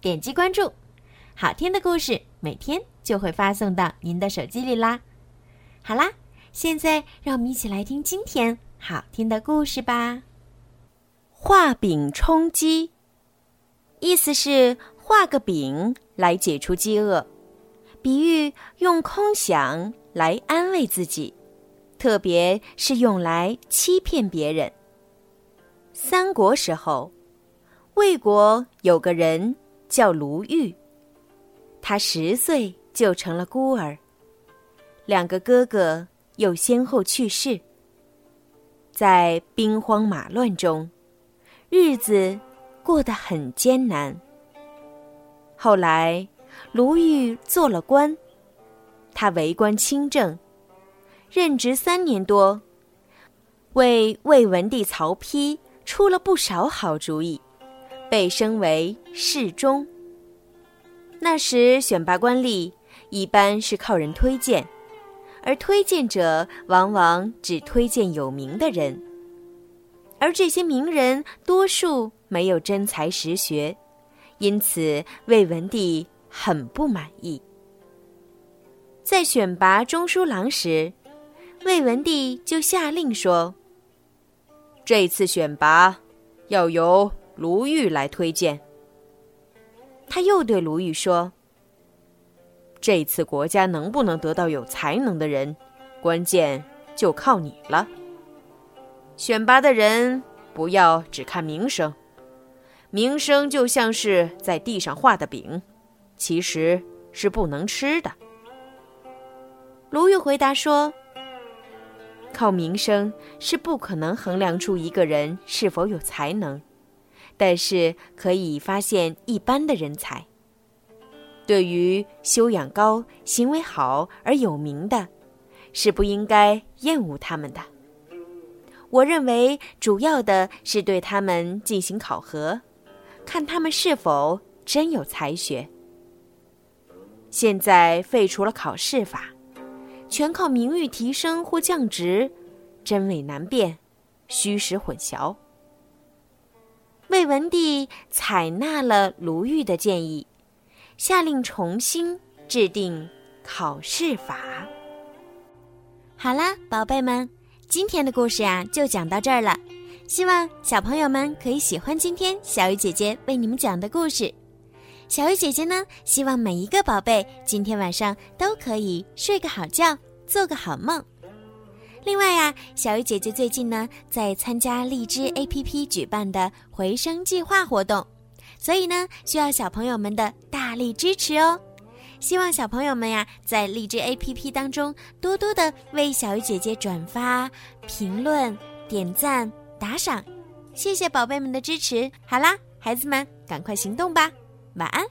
点击关注，好听的故事每天就会发送到您的手机里啦。好啦，现在让我们一起来听今天好听的故事吧。画饼充饥，意思是画个饼来解除饥饿，比喻用空想来安慰自己，特别是用来欺骗别人。三国时候，魏国有个人。叫卢玉，他十岁就成了孤儿，两个哥哥又先后去世，在兵荒马乱中，日子过得很艰难。后来，卢玉做了官，他为官清正，任职三年多，为魏文帝曹丕出了不少好主意。被升为侍中。那时选拔官吏一般是靠人推荐，而推荐者往往只推荐有名的人，而这些名人多数没有真才实学，因此魏文帝很不满意。在选拔中书郎时，魏文帝就下令说：“这次选拔要由。”卢玉来推荐。他又对卢玉说：“这次国家能不能得到有才能的人，关键就靠你了。选拔的人不要只看名声，名声就像是在地上画的饼，其实是不能吃的。”卢玉回答说：“靠名声是不可能衡量出一个人是否有才能。”但是可以发现一般的人才。对于修养高、行为好而有名的，是不应该厌恶他们的。我认为主要的是对他们进行考核，看他们是否真有才学。现在废除了考试法，全靠名誉提升或降职，真伪难辨，虚实混淆。魏文帝采纳了卢玉的建议，下令重新制定考试法。好啦，宝贝们，今天的故事呀就讲到这儿了。希望小朋友们可以喜欢今天小鱼姐姐为你们讲的故事。小鱼姐姐呢，希望每一个宝贝今天晚上都可以睡个好觉，做个好梦。另外呀，小鱼姐姐最近呢在参加荔枝 APP 举办的回声计划活动，所以呢需要小朋友们的大力支持哦。希望小朋友们呀在荔枝 APP 当中多多的为小鱼姐姐转发、评论、点赞、打赏，谢谢宝贝们的支持。好啦，孩子们赶快行动吧，晚安。